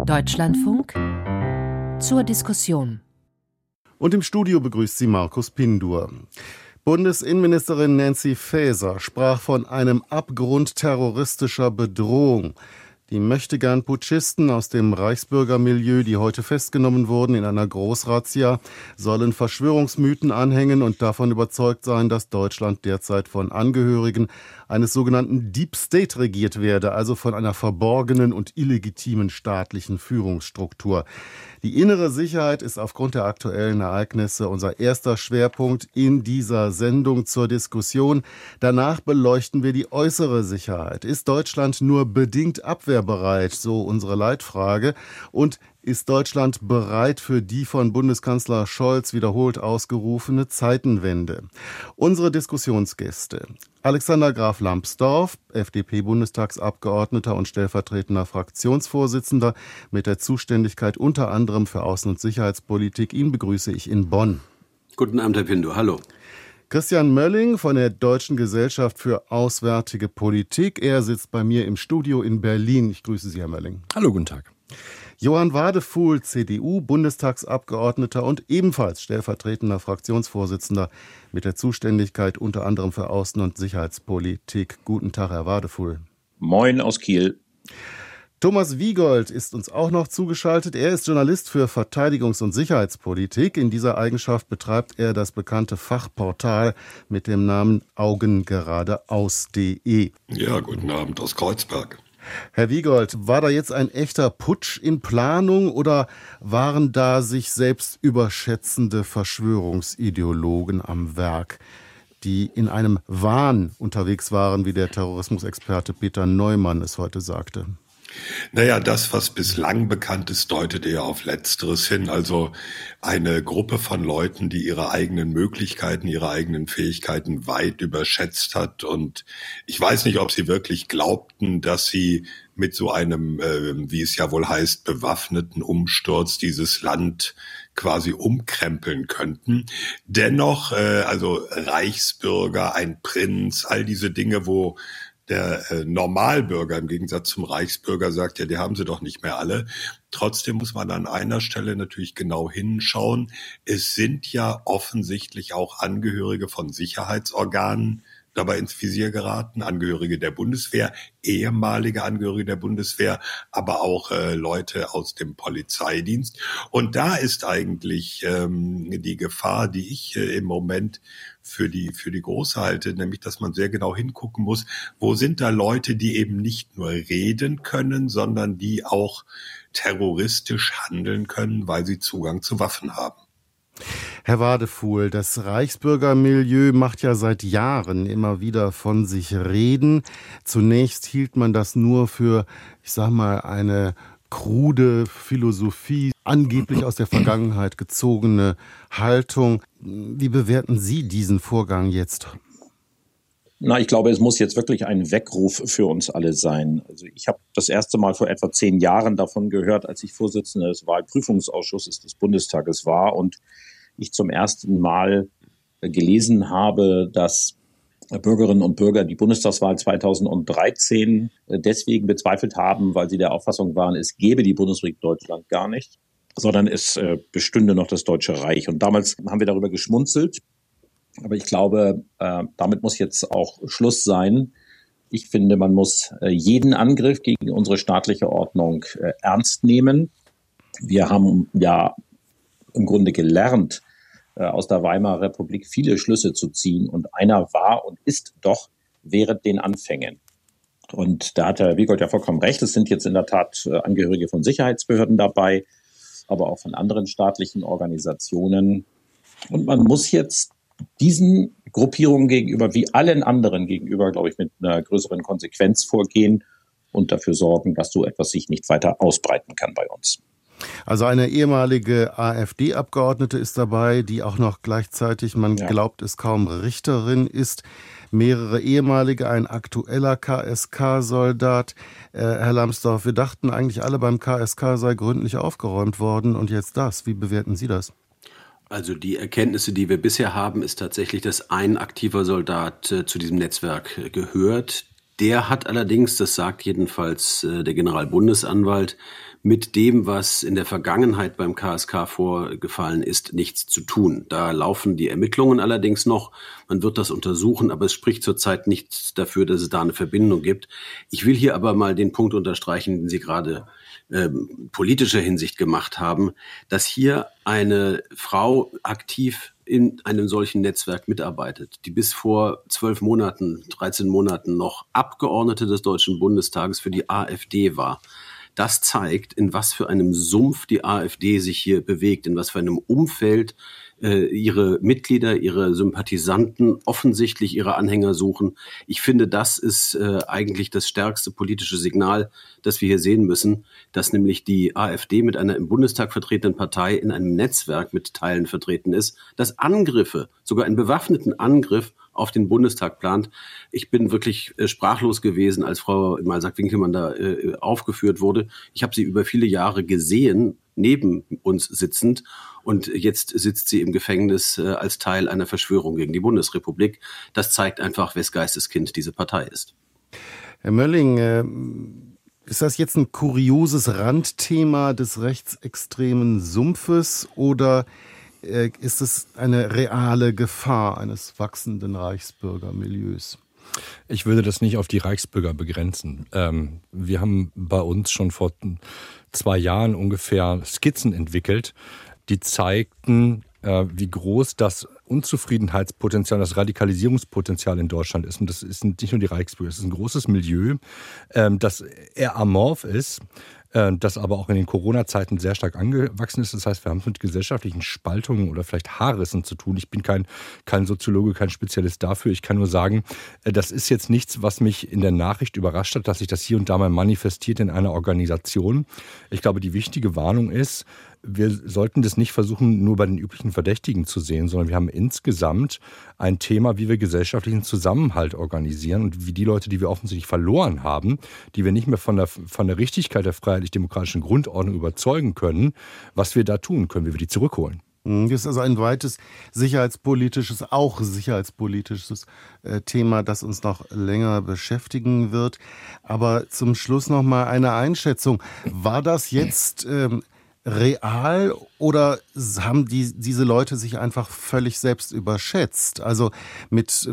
Deutschlandfunk zur Diskussion. Und im Studio begrüßt sie Markus Pindur. Bundesinnenministerin Nancy Faeser sprach von einem Abgrund terroristischer Bedrohung. Die möchtegern Putschisten aus dem Reichsbürgermilieu, die heute festgenommen wurden in einer Großrazzia, sollen Verschwörungsmythen anhängen und davon überzeugt sein, dass Deutschland derzeit von Angehörigen eines sogenannten Deep State regiert werde, also von einer verborgenen und illegitimen staatlichen Führungsstruktur. Die innere Sicherheit ist aufgrund der aktuellen Ereignisse unser erster Schwerpunkt in dieser Sendung zur Diskussion. Danach beleuchten wir die äußere Sicherheit. Ist Deutschland nur bedingt abwehrbereit, so unsere Leitfrage? Und ist Deutschland bereit für die von Bundeskanzler Scholz wiederholt ausgerufene Zeitenwende? Unsere Diskussionsgäste. Alexander Graf Lambsdorff, FDP-Bundestagsabgeordneter und stellvertretender Fraktionsvorsitzender mit der Zuständigkeit unter anderem für Außen- und Sicherheitspolitik. Ihn begrüße ich in Bonn. Guten Abend, Herr Pindu. Hallo. Christian Mölling von der Deutschen Gesellschaft für Auswärtige Politik. Er sitzt bei mir im Studio in Berlin. Ich grüße Sie, Herr Mölling. Hallo, guten Tag. Johann Wadefuhl, CDU, Bundestagsabgeordneter und ebenfalls stellvertretender Fraktionsvorsitzender mit der Zuständigkeit unter anderem für Außen- und Sicherheitspolitik. Guten Tag, Herr Wadefuhl. Moin aus Kiel. Thomas Wiegold ist uns auch noch zugeschaltet. Er ist Journalist für Verteidigungs- und Sicherheitspolitik. In dieser Eigenschaft betreibt er das bekannte Fachportal mit dem Namen augengeradeaus.de. Ja, guten Abend aus Kreuzberg. Herr Wiegold, war da jetzt ein echter Putsch in Planung oder waren da sich selbst überschätzende Verschwörungsideologen am Werk, die in einem Wahn unterwegs waren, wie der Terrorismusexperte Peter Neumann es heute sagte? Naja, das, was bislang bekannt ist, deutet eher auf Letzteres hin. Also eine Gruppe von Leuten, die ihre eigenen Möglichkeiten, ihre eigenen Fähigkeiten weit überschätzt hat. Und ich weiß nicht, ob sie wirklich glaubten, dass sie mit so einem, äh, wie es ja wohl heißt, bewaffneten Umsturz dieses Land quasi umkrempeln könnten. Dennoch, äh, also Reichsbürger, ein Prinz, all diese Dinge, wo der äh, Normalbürger im Gegensatz zum Reichsbürger sagt, ja, die haben sie doch nicht mehr alle. Trotzdem muss man an einer Stelle natürlich genau hinschauen. Es sind ja offensichtlich auch Angehörige von Sicherheitsorganen dabei ins Visier geraten, Angehörige der Bundeswehr, ehemalige Angehörige der Bundeswehr, aber auch äh, Leute aus dem Polizeidienst. Und da ist eigentlich ähm, die Gefahr, die ich äh, im Moment für die, für die große halte, nämlich, dass man sehr genau hingucken muss, wo sind da Leute, die eben nicht nur reden können, sondern die auch terroristisch handeln können, weil sie Zugang zu Waffen haben. Herr Wadefuhl, das Reichsbürgermilieu macht ja seit Jahren immer wieder von sich reden. Zunächst hielt man das nur für, ich sag mal, eine krude Philosophie, angeblich aus der Vergangenheit gezogene Haltung. Wie bewerten Sie diesen Vorgang jetzt? Na, ich glaube, es muss jetzt wirklich ein Weckruf für uns alle sein. Also ich habe das erste Mal vor etwa zehn Jahren davon gehört, als ich Vorsitzender des Wahlprüfungsausschusses des Bundestages war und ich zum ersten Mal gelesen habe, dass Bürgerinnen und Bürger die Bundestagswahl 2013 deswegen bezweifelt haben, weil sie der Auffassung waren, es gebe die Bundesrepublik Deutschland gar nicht, sondern es äh, bestünde noch das Deutsche Reich. Und damals haben wir darüber geschmunzelt. Aber ich glaube, äh, damit muss jetzt auch Schluss sein. Ich finde, man muss äh, jeden Angriff gegen unsere staatliche Ordnung ernst nehmen. Wir haben ja im Grunde gelernt, äh, aus der Weimarer Republik viele Schlüsse zu ziehen. Und einer war und ist doch während den Anfängen. Und da hat Herr Wiegold ja vollkommen recht. Es sind jetzt in der Tat äh, Angehörige von Sicherheitsbehörden dabei, aber auch von anderen staatlichen Organisationen. Und man muss jetzt diesen Gruppierungen gegenüber, wie allen anderen gegenüber, glaube ich, mit einer größeren Konsequenz vorgehen und dafür sorgen, dass so etwas sich nicht weiter ausbreiten kann bei uns. Also eine ehemalige AfD-Abgeordnete ist dabei, die auch noch gleichzeitig, man ja. glaubt es kaum, Richterin ist. Mehrere ehemalige, ein aktueller KSK-Soldat. Äh, Herr Lambsdorff, wir dachten eigentlich alle beim KSK sei gründlich aufgeräumt worden und jetzt das. Wie bewerten Sie das? Also die Erkenntnisse, die wir bisher haben, ist tatsächlich, dass ein aktiver Soldat äh, zu diesem Netzwerk äh, gehört. Der hat allerdings, das sagt jedenfalls äh, der Generalbundesanwalt, mit dem, was in der Vergangenheit beim KSK vorgefallen ist, nichts zu tun. Da laufen die Ermittlungen allerdings noch. Man wird das untersuchen, aber es spricht zurzeit nichts dafür, dass es da eine Verbindung gibt. Ich will hier aber mal den Punkt unterstreichen, den Sie gerade ähm, politischer Hinsicht gemacht haben, dass hier eine Frau aktiv in einem solchen Netzwerk mitarbeitet, die bis vor zwölf Monaten, 13 Monaten noch Abgeordnete des Deutschen Bundestages für die AfD war das zeigt, in was für einem Sumpf die AfD sich hier bewegt, in was für einem Umfeld äh, ihre Mitglieder, ihre Sympathisanten offensichtlich ihre Anhänger suchen. Ich finde, das ist äh, eigentlich das stärkste politische Signal, das wir hier sehen müssen, dass nämlich die AfD mit einer im Bundestag vertretenen Partei in einem Netzwerk mit Teilen vertreten ist, dass Angriffe, sogar einen bewaffneten Angriff auf den Bundestag plant. Ich bin wirklich äh, sprachlos gewesen, als Frau Malsack-Winkelmann da äh, aufgeführt wurde. Ich habe sie über viele Jahre gesehen, neben uns sitzend. Und jetzt sitzt sie im Gefängnis äh, als Teil einer Verschwörung gegen die Bundesrepublik. Das zeigt einfach, wes Geisteskind diese Partei ist. Herr Mölling, äh, ist das jetzt ein kurioses Randthema des rechtsextremen Sumpfes oder ist es eine reale Gefahr eines wachsenden Reichsbürgermilieus? Ich würde das nicht auf die Reichsbürger begrenzen. Ähm, wir haben bei uns schon vor zwei Jahren ungefähr Skizzen entwickelt, die zeigten, äh, wie groß das Unzufriedenheitspotenzial, das Radikalisierungspotenzial in Deutschland ist. Und das sind nicht nur die Reichsbürger, es ist ein großes Milieu, ähm, das eher amorph ist äh, das aber auch in den Corona-Zeiten sehr stark angewachsen ist. Das heißt, wir haben es mit gesellschaftlichen Spaltungen oder vielleicht Haarrissen zu tun. Ich bin kein, kein Soziologe, kein Spezialist dafür. Ich kann nur sagen, äh, das ist jetzt nichts, was mich in der Nachricht überrascht hat, dass sich das hier und da mal manifestiert in einer Organisation. Ich glaube, die wichtige Warnung ist, wir sollten das nicht versuchen, nur bei den üblichen Verdächtigen zu sehen, sondern wir haben insgesamt ein Thema, wie wir gesellschaftlichen Zusammenhalt organisieren und wie die Leute, die wir offensichtlich verloren haben, die wir nicht mehr von der, von der Richtigkeit der freiheitlich-demokratischen Grundordnung überzeugen können, was wir da tun können, wie wir die zurückholen. Hm, das ist also ein weites sicherheitspolitisches, auch sicherheitspolitisches äh, Thema, das uns noch länger beschäftigen wird. Aber zum Schluss noch mal eine Einschätzung. War das jetzt ähm, real oder haben die, diese Leute sich einfach völlig selbst überschätzt? Also mit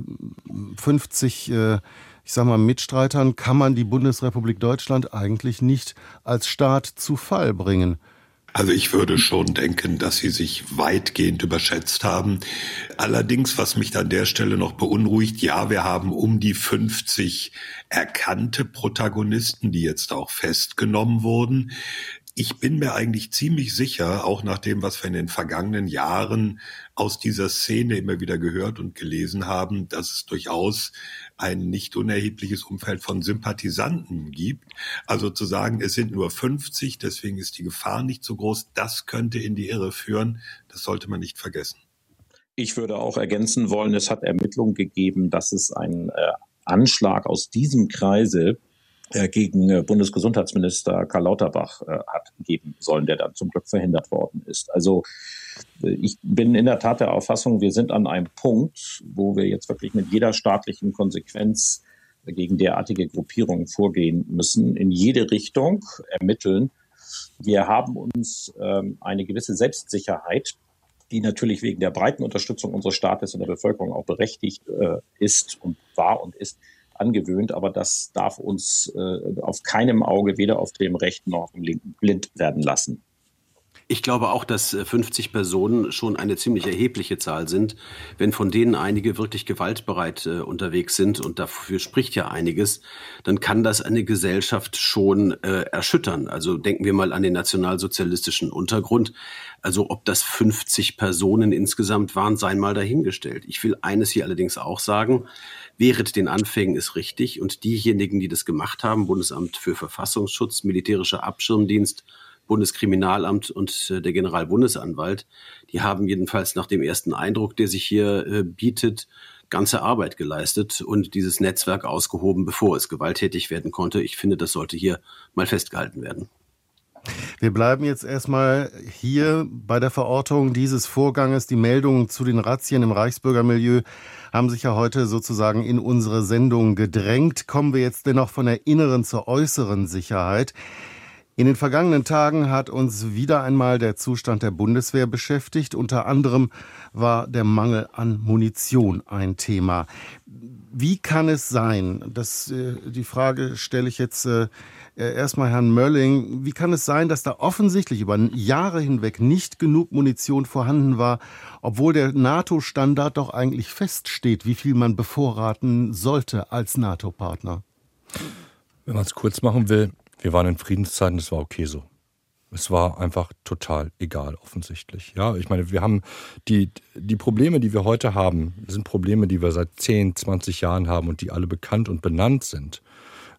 50, ähm, äh, ich sag mal, Mitstreitern kann man die Bundesrepublik Deutschland eigentlich nicht als Staat zu Fall bringen. Also ich würde schon denken, dass sie sich weitgehend überschätzt haben. Allerdings, was mich an der Stelle noch beunruhigt, ja, wir haben um die 50 erkannte Protagonisten, die jetzt auch festgenommen wurden ich bin mir eigentlich ziemlich sicher, auch nach dem, was wir in den vergangenen Jahren aus dieser Szene immer wieder gehört und gelesen haben, dass es durchaus ein nicht unerhebliches Umfeld von Sympathisanten gibt. Also zu sagen, es sind nur 50, deswegen ist die Gefahr nicht so groß, das könnte in die Irre führen. Das sollte man nicht vergessen. Ich würde auch ergänzen wollen, es hat Ermittlungen gegeben, dass es einen äh, Anschlag aus diesem Kreise gegen äh, Bundesgesundheitsminister Karl Lauterbach äh, hat geben sollen, der dann zum Glück verhindert worden ist. Also ich bin in der Tat der Auffassung, wir sind an einem Punkt, wo wir jetzt wirklich mit jeder staatlichen Konsequenz gegen derartige Gruppierungen vorgehen müssen, in jede Richtung ermitteln. Wir haben uns ähm, eine gewisse Selbstsicherheit, die natürlich wegen der breiten Unterstützung unseres Staates in der Bevölkerung auch berechtigt äh, ist und war und ist, angewöhnt, aber das darf uns äh, auf keinem Auge, weder auf dem rechten noch auf dem linken, blind werden lassen. Ich glaube auch, dass 50 äh, Personen schon eine ziemlich erhebliche Zahl sind. Wenn von denen einige wirklich gewaltbereit äh, unterwegs sind, und dafür spricht ja einiges, dann kann das eine Gesellschaft schon äh, erschüttern. Also denken wir mal an den nationalsozialistischen Untergrund. Also ob das 50 Personen insgesamt waren, sei mal dahingestellt. Ich will eines hier allerdings auch sagen. Während den Anfängen ist richtig und diejenigen, die das gemacht haben, Bundesamt für Verfassungsschutz, Militärischer Abschirmdienst, Bundeskriminalamt und äh, der Generalbundesanwalt, die haben jedenfalls nach dem ersten Eindruck, der sich hier äh, bietet, ganze Arbeit geleistet und dieses Netzwerk ausgehoben, bevor es gewalttätig werden konnte. Ich finde, das sollte hier mal festgehalten werden. Wir bleiben jetzt erstmal hier bei der Verortung dieses Vorganges. Die Meldungen zu den Razzien im Reichsbürgermilieu haben sich ja heute sozusagen in unsere Sendung gedrängt. Kommen wir jetzt dennoch von der inneren zur äußeren Sicherheit. In den vergangenen Tagen hat uns wieder einmal der Zustand der Bundeswehr beschäftigt. Unter anderem war der Mangel an Munition ein Thema. Wie kann es sein, dass äh, die Frage stelle ich jetzt äh, äh, erstmal Herrn Mölling, wie kann es sein, dass da offensichtlich über Jahre hinweg nicht genug Munition vorhanden war, obwohl der NATO-Standard doch eigentlich feststeht, wie viel man bevorraten sollte als NATO-Partner? Wenn man es kurz machen will, wir waren in Friedenszeiten, das war okay so. Es war einfach total egal, offensichtlich. Ja, ich meine, wir haben die, die Probleme, die wir heute haben, sind Probleme, die wir seit 10, 20 Jahren haben und die alle bekannt und benannt sind.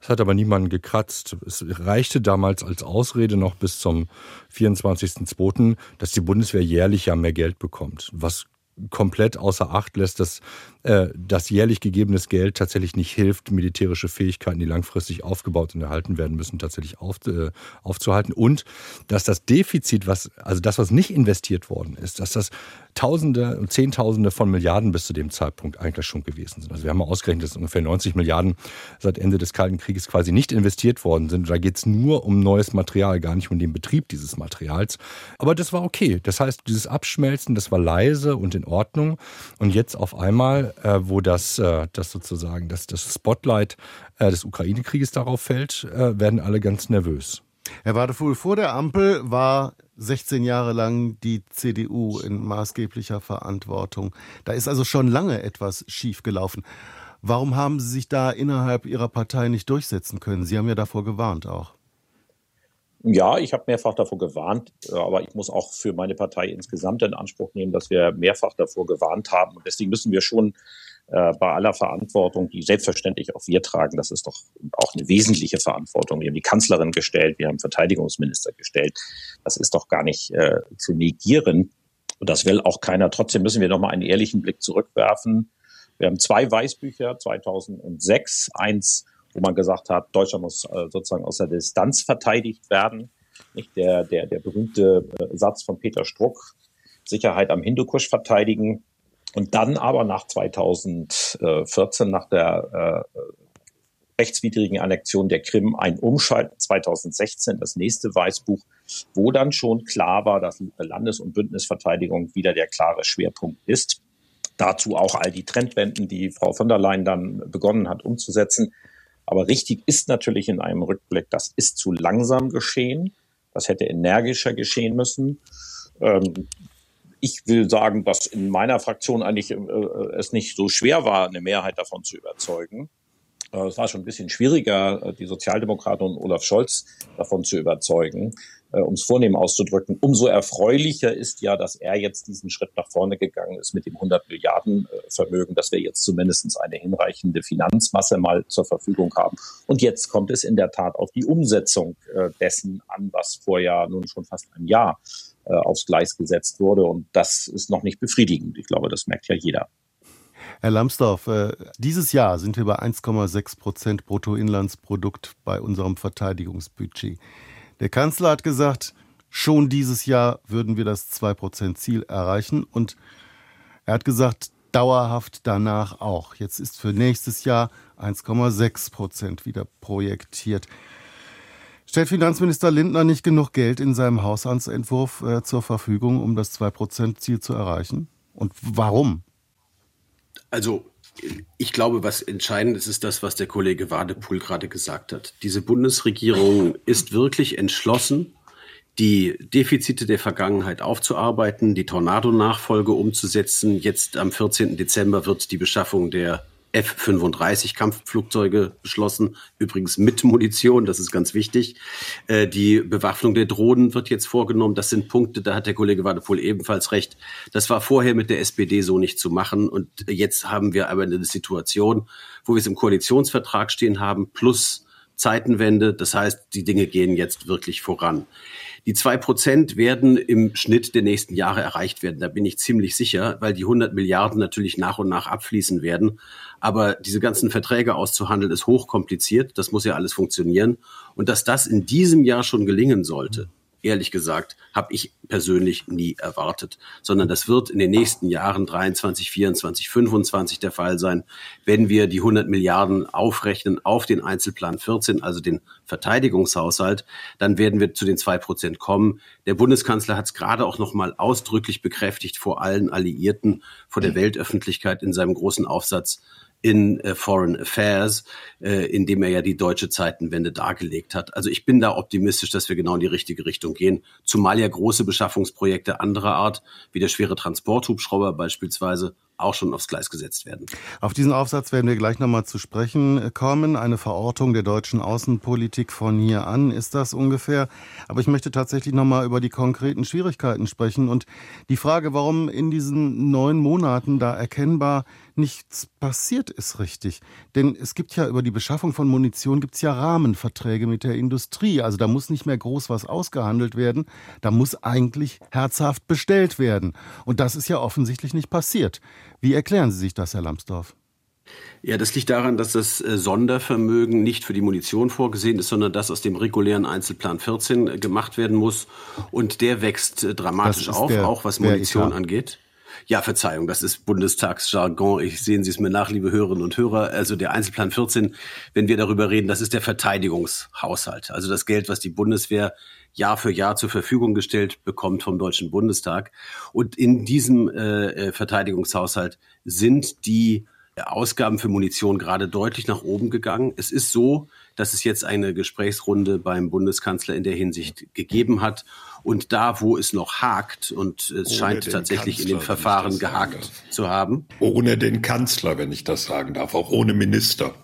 Es hat aber niemanden gekratzt. Es reichte damals als Ausrede noch bis zum 24.02., dass die Bundeswehr jährlich ja mehr Geld bekommt, was komplett außer Acht lässt, dass äh, das jährlich gegebenes Geld tatsächlich nicht hilft, militärische Fähigkeiten, die langfristig aufgebaut und erhalten werden müssen, tatsächlich auf, äh, aufzuhalten. Und dass das Defizit, was, also das, was nicht investiert worden ist, dass das Tausende und Zehntausende von Milliarden bis zu dem Zeitpunkt eigentlich schon gewesen sind. Also wir haben ausgerechnet, dass ungefähr 90 Milliarden seit Ende des Kalten Krieges quasi nicht investiert worden sind. Da geht es nur um neues Material, gar nicht um den Betrieb dieses Materials. Aber das war okay. Das heißt, dieses Abschmelzen, das war leise und in Ordnung. Und jetzt auf einmal, äh, wo das, äh, das sozusagen das, das Spotlight äh, des Ukraine-Krieges darauf fällt, äh, werden alle ganz nervös. Herr Wadefuhl, vor der Ampel war 16 Jahre lang die CDU in maßgeblicher Verantwortung. Da ist also schon lange etwas schiefgelaufen. Warum haben Sie sich da innerhalb Ihrer Partei nicht durchsetzen können? Sie haben ja davor gewarnt auch. Ja, ich habe mehrfach davor gewarnt, aber ich muss auch für meine Partei insgesamt in Anspruch nehmen, dass wir mehrfach davor gewarnt haben. Und deswegen müssen wir schon äh, bei aller Verantwortung, die selbstverständlich auch wir tragen, das ist doch auch eine wesentliche Verantwortung. Wir haben die Kanzlerin gestellt, wir haben Verteidigungsminister gestellt. Das ist doch gar nicht äh, zu negieren. Und das will auch keiner. Trotzdem müssen wir noch mal einen ehrlichen Blick zurückwerfen. Wir haben zwei Weißbücher 2006, eins wo man gesagt hat, Deutschland muss äh, sozusagen aus der Distanz verteidigt werden. Nicht der, der, der berühmte äh, Satz von Peter Struck, Sicherheit am Hindukusch verteidigen. Und dann aber nach 2014, nach der äh, rechtswidrigen Annexion der Krim, ein Umschalten 2016, das nächste Weißbuch, wo dann schon klar war, dass Landes- und Bündnisverteidigung wieder der klare Schwerpunkt ist. Dazu auch all die Trendwenden, die Frau von der Leyen dann begonnen hat umzusetzen. Aber richtig ist natürlich in einem Rückblick, das ist zu langsam geschehen. Das hätte energischer geschehen müssen. Ähm, ich will sagen, dass in meiner Fraktion eigentlich äh, es nicht so schwer war, eine Mehrheit davon zu überzeugen. Äh, es war schon ein bisschen schwieriger, äh, die Sozialdemokraten und Olaf Scholz davon zu überzeugen äh, um es vornehm auszudrücken, umso erfreulicher ist ja, dass er jetzt diesen Schritt nach vorne gegangen ist mit dem 100 Milliarden äh, Vermögen, dass wir jetzt zumindest eine hinreichende Finanzmasse mal zur Verfügung haben. Und jetzt kommt es in der Tat auf die Umsetzung äh, dessen an, was vor ja nun schon fast ein Jahr aufs Gleis gesetzt wurde. Und das ist noch nicht befriedigend. Ich glaube, das merkt ja jeder. Herr Lambsdorff, dieses Jahr sind wir bei 1,6 Prozent Bruttoinlandsprodukt bei unserem Verteidigungsbudget. Der Kanzler hat gesagt, schon dieses Jahr würden wir das 2%-Ziel erreichen und er hat gesagt, dauerhaft danach auch. Jetzt ist für nächstes Jahr 1,6 Prozent wieder projektiert. Stellt Finanzminister Lindner nicht genug Geld in seinem Haushaltsentwurf äh, zur Verfügung, um das 2-Prozent-Ziel zu erreichen? Und warum? Also ich glaube, was entscheidend ist, ist das, was der Kollege Wadepool gerade gesagt hat. Diese Bundesregierung ist wirklich entschlossen, die Defizite der Vergangenheit aufzuarbeiten, die Tornado-Nachfolge umzusetzen. Jetzt am 14. Dezember wird die Beschaffung der F-35 Kampfflugzeuge beschlossen, übrigens mit Munition, das ist ganz wichtig. Äh, die Bewaffnung der Drohnen wird jetzt vorgenommen. Das sind Punkte, da hat der Kollege Wadepohl ebenfalls recht. Das war vorher mit der SPD so nicht zu machen. Und jetzt haben wir aber eine Situation, wo wir es im Koalitionsvertrag stehen haben, plus Zeitenwende. Das heißt, die Dinge gehen jetzt wirklich voran. Die zwei Prozent werden im Schnitt der nächsten Jahre erreicht werden. Da bin ich ziemlich sicher, weil die 100 Milliarden natürlich nach und nach abfließen werden. Aber diese ganzen Verträge auszuhandeln ist hochkompliziert. Das muss ja alles funktionieren. Und dass das in diesem Jahr schon gelingen sollte, ehrlich gesagt, habe ich persönlich nie erwartet, sondern das wird in den nächsten Jahren 23, 24, 25 der Fall sein, wenn wir die 100 Milliarden aufrechnen auf den Einzelplan 14, also den Verteidigungshaushalt, dann werden wir zu den zwei Prozent kommen. Der Bundeskanzler hat es gerade auch noch mal ausdrücklich bekräftigt vor allen Alliierten, vor der Weltöffentlichkeit in seinem großen Aufsatz in äh, Foreign Affairs, äh, in dem er ja die deutsche Zeitenwende dargelegt hat. Also ich bin da optimistisch, dass wir genau in die richtige Richtung gehen, zumal ja große Beschaffungsprojekte anderer Art, wie der schwere Transporthubschrauber beispielsweise, auch schon aufs Gleis gesetzt werden. Auf diesen Aufsatz werden wir gleich nochmal zu sprechen kommen. Eine Verortung der deutschen Außenpolitik von hier an ist das ungefähr. Aber ich möchte tatsächlich nochmal über die konkreten Schwierigkeiten sprechen und die Frage, warum in diesen neun Monaten da erkennbar nichts passiert ist richtig. Denn es gibt ja über die Beschaffung von Munition gibt es ja Rahmenverträge mit der Industrie. Also da muss nicht mehr groß was ausgehandelt werden. Da muss eigentlich herzhaft bestellt werden. Und das ist ja offensichtlich nicht passiert. Wie erklären Sie sich das, Herr Lambsdorff? Ja, das liegt daran, dass das äh, Sondervermögen nicht für die Munition vorgesehen ist, sondern das aus dem regulären Einzelplan 14 äh, gemacht werden muss. Und der wächst äh, dramatisch auf, der, auch was Munition angeht. Ja, Verzeihung, das ist Bundestagsjargon. Ich sehen Sie es mir nach, liebe Hörerinnen und Hörer. Also der Einzelplan 14, wenn wir darüber reden, das ist der Verteidigungshaushalt. Also das Geld, was die Bundeswehr Jahr für Jahr zur Verfügung gestellt bekommt vom Deutschen Bundestag. Und in diesem äh, äh, Verteidigungshaushalt sind die Ausgaben für Munition gerade deutlich nach oben gegangen. Es ist so, dass es jetzt eine Gesprächsrunde beim Bundeskanzler in der Hinsicht gegeben hat. Und da, wo es noch hakt, und es Ohne scheint tatsächlich Kanzler, in den Verfahren gehakt zu haben. Ohne den Kanzler, wenn ich das sagen darf, auch ohne Minister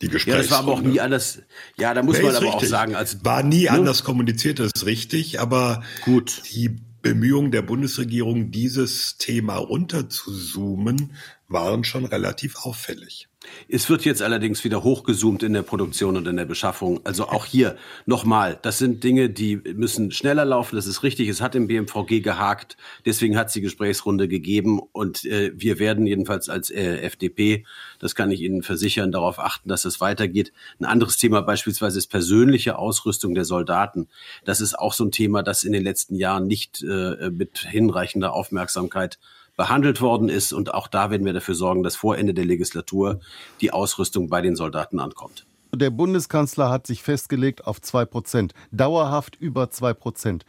die. Ja, das war aber auch nie anders. Ja, da muss ja, man aber richtig. auch sagen, als war nie ne? anders kommuniziert, das ist richtig, aber gut. Die Bemühungen der Bundesregierung, dieses Thema runterzuzoomen, waren schon relativ auffällig. Es wird jetzt allerdings wieder hochgezoomt in der Produktion und in der Beschaffung. Also auch hier nochmal, das sind Dinge, die müssen schneller laufen. Das ist richtig. Es hat im BMVG gehakt. Deswegen hat es die Gesprächsrunde gegeben. Und äh, wir werden jedenfalls als äh, FDP, das kann ich Ihnen versichern, darauf achten, dass es weitergeht. Ein anderes Thema beispielsweise ist persönliche Ausrüstung der Soldaten. Das ist auch so ein Thema, das in den letzten Jahren nicht äh, mit hinreichender Aufmerksamkeit behandelt worden ist. Und auch da werden wir dafür sorgen, dass vor Ende der Legislatur die Ausrüstung bei den Soldaten ankommt. Der Bundeskanzler hat sich festgelegt auf zwei Prozent, dauerhaft über zwei Prozent.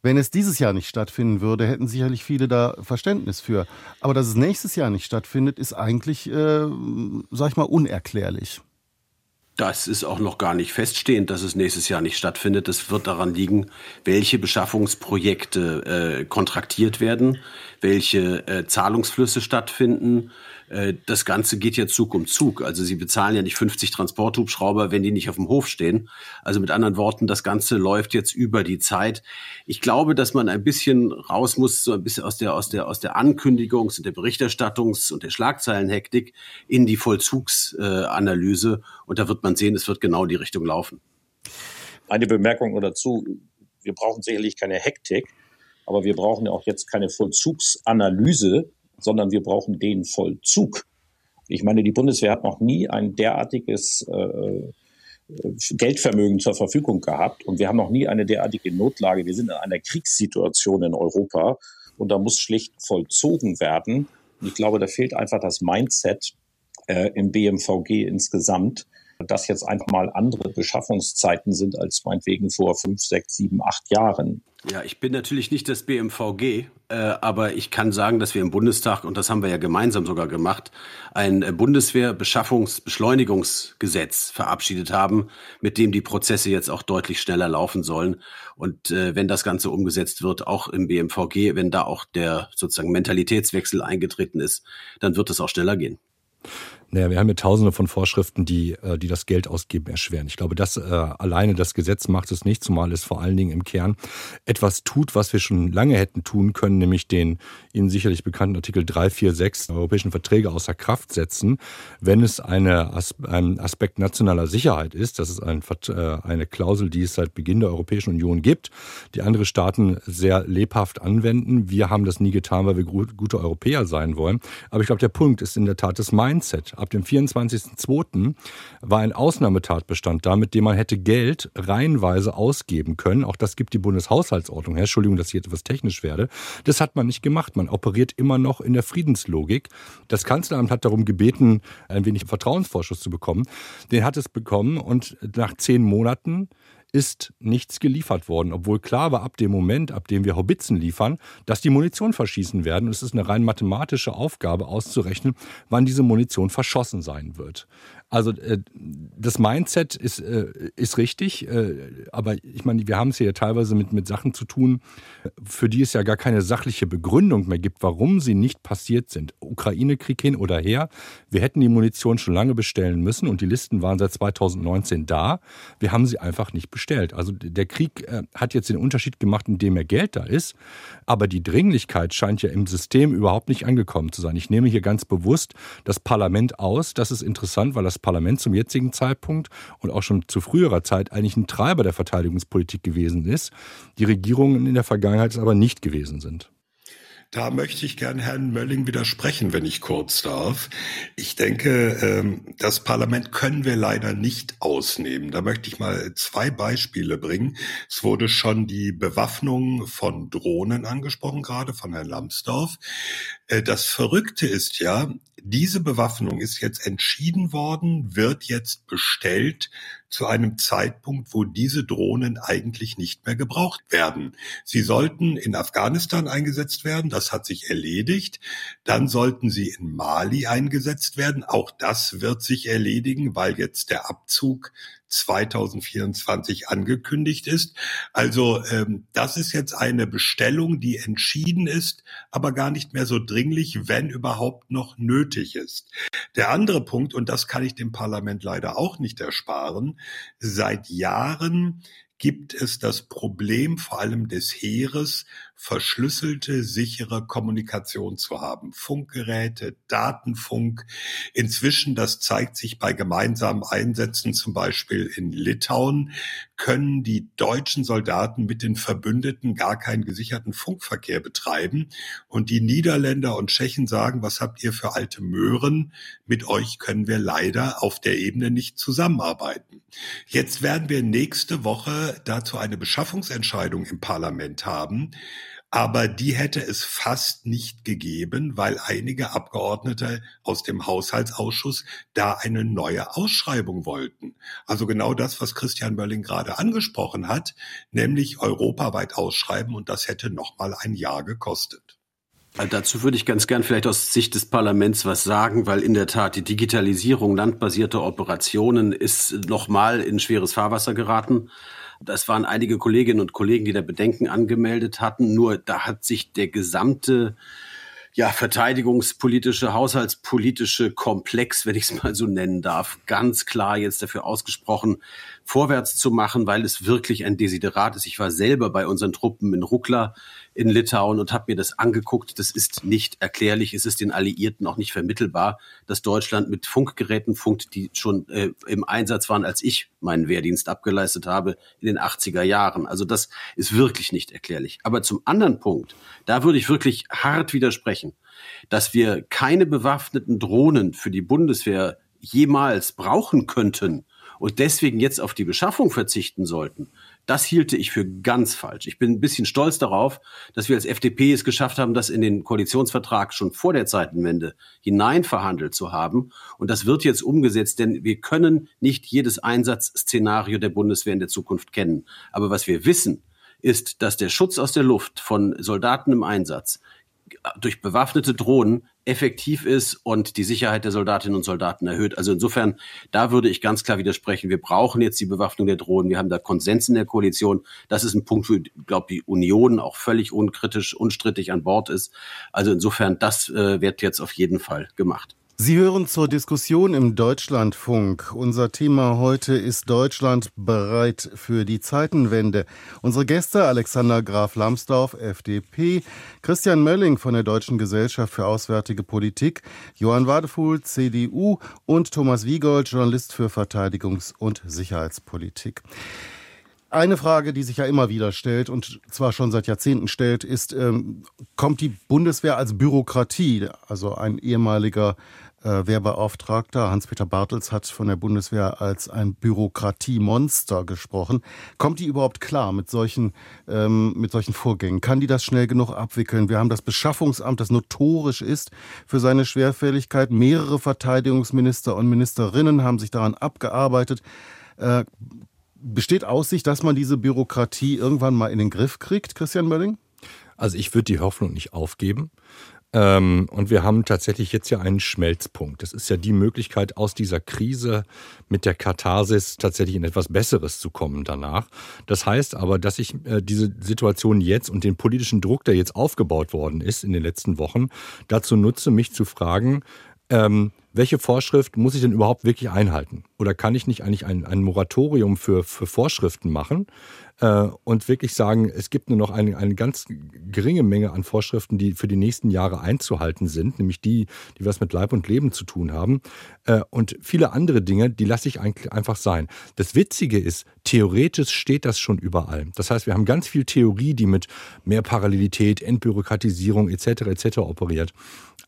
Wenn es dieses Jahr nicht stattfinden würde, hätten sicherlich viele da Verständnis für. Aber dass es nächstes Jahr nicht stattfindet, ist eigentlich, äh, sag ich mal, unerklärlich. Das ist auch noch gar nicht feststehend, dass es nächstes Jahr nicht stattfindet. Das wird daran liegen, welche Beschaffungsprojekte äh, kontraktiert werden, welche äh, Zahlungsflüsse stattfinden, äh, das Ganze geht ja Zug um Zug. Also sie bezahlen ja nicht 50 Transporthubschrauber, wenn die nicht auf dem Hof stehen. Also mit anderen Worten, das Ganze läuft jetzt über die Zeit. Ich glaube, dass man ein bisschen raus muss, so ein bisschen aus der, aus der, aus der Ankündigungs- und der Berichterstattungs- und der Schlagzeilenhektik in die Vollzugsanalyse. und da wird man sehen, es wird genau die Richtung laufen. Eine Bemerkung dazu. Wir brauchen sicherlich keine Hektik, aber wir brauchen ja auch jetzt keine Vollzugsanalyse, sondern wir brauchen den Vollzug. Ich meine, die Bundeswehr hat noch nie ein derartiges äh, Geldvermögen zur Verfügung gehabt und wir haben noch nie eine derartige Notlage. Wir sind in einer Kriegssituation in Europa und da muss schlicht vollzogen werden. Und ich glaube, da fehlt einfach das Mindset äh, im BMVG insgesamt, dass jetzt einfach mal andere Beschaffungszeiten sind als meinetwegen vor fünf, sechs, sieben, acht Jahren. Ja, ich bin natürlich nicht das BMVG, äh, aber ich kann sagen, dass wir im Bundestag, und das haben wir ja gemeinsam sogar gemacht, ein äh, Bundeswehr-Beschaffungsbeschleunigungsgesetz verabschiedet haben, mit dem die Prozesse jetzt auch deutlich schneller laufen sollen. Und äh, wenn das Ganze umgesetzt wird, auch im BMVG, wenn da auch der sozusagen Mentalitätswechsel eingetreten ist, dann wird es auch schneller gehen. Naja, wir haben hier tausende von Vorschriften, die, äh, die das Geld ausgeben erschweren. Ich glaube, das äh, alleine das Gesetz macht es nicht, zumal es vor allen Dingen im Kern etwas tut, was wir schon lange hätten tun können, nämlich den Ihnen sicherlich bekannten Artikel 346 der europäischen Verträge außer Kraft setzen, wenn es eine, ein Aspekt nationaler Sicherheit ist. Das ist ein, äh, eine Klausel, die es seit Beginn der Europäischen Union gibt, die andere Staaten sehr lebhaft anwenden. Wir haben das nie getan, weil wir gute Europäer sein wollen. Aber ich glaube, der Punkt ist in der Tat das Mindset. Ab dem 24.02. war ein Ausnahmetatbestand da, mit dem man hätte Geld reihenweise ausgeben können. Auch das gibt die Bundeshaushaltsordnung her. Entschuldigung, dass ich jetzt etwas technisch werde. Das hat man nicht gemacht. Man operiert immer noch in der Friedenslogik. Das Kanzleramt hat darum gebeten, ein wenig Vertrauensvorschuss zu bekommen. Den hat es bekommen und nach zehn Monaten ist nichts geliefert worden, obwohl klar war ab dem Moment, ab dem wir Haubitzen liefern, dass die Munition verschießen werden. Es ist eine rein mathematische Aufgabe auszurechnen, wann diese Munition verschossen sein wird. Also äh, das Mindset ist, äh, ist richtig, äh, aber ich meine, wir haben es hier teilweise mit, mit Sachen zu tun, für die es ja gar keine sachliche Begründung mehr gibt, warum sie nicht passiert sind. Ukraine-Krieg hin oder her. Wir hätten die Munition schon lange bestellen müssen und die Listen waren seit 2019 da. Wir haben sie einfach nicht bestellt. Also der Krieg hat jetzt den Unterschied gemacht, indem mehr Geld da ist, aber die Dringlichkeit scheint ja im System überhaupt nicht angekommen zu sein. Ich nehme hier ganz bewusst das Parlament aus. Das ist interessant, weil das Parlament zum jetzigen Zeitpunkt und auch schon zu früherer Zeit eigentlich ein Treiber der Verteidigungspolitik gewesen ist, die Regierungen in der Vergangenheit es aber nicht gewesen sind. Da möchte ich gern Herrn Mölling widersprechen, wenn ich kurz darf. Ich denke, ähm, das Parlament können wir leider nicht ausnehmen. Da möchte ich mal zwei Beispiele bringen. Es wurde schon die Bewaffnung von Drohnen angesprochen, gerade von Herrn Lambsdorff. Äh, das Verrückte ist ja, diese Bewaffnung ist jetzt entschieden worden, wird jetzt bestellt zu einem Zeitpunkt, wo diese Drohnen eigentlich nicht mehr gebraucht werden. Sie sollten in Afghanistan eingesetzt werden, das hat sich erledigt. Dann sollten sie in Mali eingesetzt werden, auch das wird sich erledigen, weil jetzt der Abzug 2024 angekündigt ist. Also ähm, das ist jetzt eine Bestellung, die entschieden ist, aber gar nicht mehr so dringlich, wenn überhaupt noch nötig ist. Der andere Punkt, und das kann ich dem Parlament leider auch nicht ersparen, seit Jahren gibt es das Problem vor allem des Heeres, verschlüsselte, sichere Kommunikation zu haben. Funkgeräte, Datenfunk. Inzwischen, das zeigt sich bei gemeinsamen Einsätzen, zum Beispiel in Litauen, können die deutschen Soldaten mit den Verbündeten gar keinen gesicherten Funkverkehr betreiben. Und die Niederländer und Tschechen sagen, was habt ihr für alte Möhren? Mit euch können wir leider auf der Ebene nicht zusammenarbeiten. Jetzt werden wir nächste Woche dazu eine Beschaffungsentscheidung im Parlament haben aber die hätte es fast nicht gegeben, weil einige Abgeordnete aus dem Haushaltsausschuss da eine neue Ausschreibung wollten. Also genau das, was Christian Mölling gerade angesprochen hat, nämlich europaweit ausschreiben und das hätte noch mal ein Jahr gekostet. Also dazu würde ich ganz gern vielleicht aus Sicht des Parlaments was sagen, weil in der Tat die Digitalisierung landbasierter Operationen ist nochmal in schweres Fahrwasser geraten. Das waren einige Kolleginnen und Kollegen, die da Bedenken angemeldet hatten. Nur da hat sich der gesamte ja, verteidigungspolitische, haushaltspolitische Komplex, wenn ich es mal so nennen darf, ganz klar jetzt dafür ausgesprochen, vorwärts zu machen, weil es wirklich ein Desiderat ist. Ich war selber bei unseren Truppen in Ruckler in Litauen und habe mir das angeguckt. Das ist nicht erklärlich. Es ist den Alliierten auch nicht vermittelbar, dass Deutschland mit Funkgeräten funkt, die schon äh, im Einsatz waren, als ich meinen Wehrdienst abgeleistet habe in den 80er Jahren. Also das ist wirklich nicht erklärlich. Aber zum anderen Punkt, da würde ich wirklich hart widersprechen, dass wir keine bewaffneten Drohnen für die Bundeswehr jemals brauchen könnten und deswegen jetzt auf die Beschaffung verzichten sollten, das hielte ich für ganz falsch. Ich bin ein bisschen stolz darauf, dass wir als FDP es geschafft haben, das in den Koalitionsvertrag schon vor der Zeitenwende hinein verhandelt zu haben. Und das wird jetzt umgesetzt, denn wir können nicht jedes Einsatzszenario der Bundeswehr in der Zukunft kennen. Aber was wir wissen, ist, dass der Schutz aus der Luft von Soldaten im Einsatz durch bewaffnete Drohnen effektiv ist und die Sicherheit der Soldatinnen und Soldaten erhöht. Also insofern, da würde ich ganz klar widersprechen. Wir brauchen jetzt die Bewaffnung der Drohnen. Wir haben da Konsens in der Koalition. Das ist ein Punkt, wo, glaube, die Union auch völlig unkritisch, unstrittig an Bord ist. Also insofern, das äh, wird jetzt auf jeden Fall gemacht. Sie hören zur Diskussion im Deutschlandfunk. Unser Thema heute ist Deutschland bereit für die Zeitenwende. Unsere Gäste Alexander Graf Lambsdorff, FDP, Christian Mölling von der Deutschen Gesellschaft für Auswärtige Politik, Johann Wadefuhl, CDU und Thomas Wiegold, Journalist für Verteidigungs- und Sicherheitspolitik. Eine Frage, die sich ja immer wieder stellt und zwar schon seit Jahrzehnten stellt, ist, ähm, kommt die Bundeswehr als Bürokratie, also ein ehemaliger Wehrbeauftragter Hans-Peter Bartels hat von der Bundeswehr als ein Bürokratiemonster gesprochen. Kommt die überhaupt klar mit solchen, ähm, mit solchen Vorgängen? Kann die das schnell genug abwickeln? Wir haben das Beschaffungsamt, das notorisch ist für seine Schwerfälligkeit. Mehrere Verteidigungsminister und Ministerinnen haben sich daran abgearbeitet. Äh, besteht Aussicht, dass man diese Bürokratie irgendwann mal in den Griff kriegt, Christian Mölling? Also ich würde die Hoffnung nicht aufgeben. Ähm, und wir haben tatsächlich jetzt ja einen Schmelzpunkt. Das ist ja die Möglichkeit, aus dieser Krise mit der Katharsis tatsächlich in etwas Besseres zu kommen danach. Das heißt aber, dass ich äh, diese Situation jetzt und den politischen Druck, der jetzt aufgebaut worden ist in den letzten Wochen, dazu nutze, mich zu fragen, ähm, welche Vorschrift muss ich denn überhaupt wirklich einhalten? Oder kann ich nicht eigentlich ein, ein Moratorium für, für Vorschriften machen äh, und wirklich sagen, es gibt nur noch eine, eine ganz geringe Menge an Vorschriften, die für die nächsten Jahre einzuhalten sind, nämlich die, die was mit Leib und Leben zu tun haben. Äh, und viele andere Dinge, die lasse ich eigentlich einfach sein. Das Witzige ist, theoretisch steht das schon überall. Das heißt, wir haben ganz viel Theorie, die mit mehr Parallelität, Entbürokratisierung etc. etc. operiert.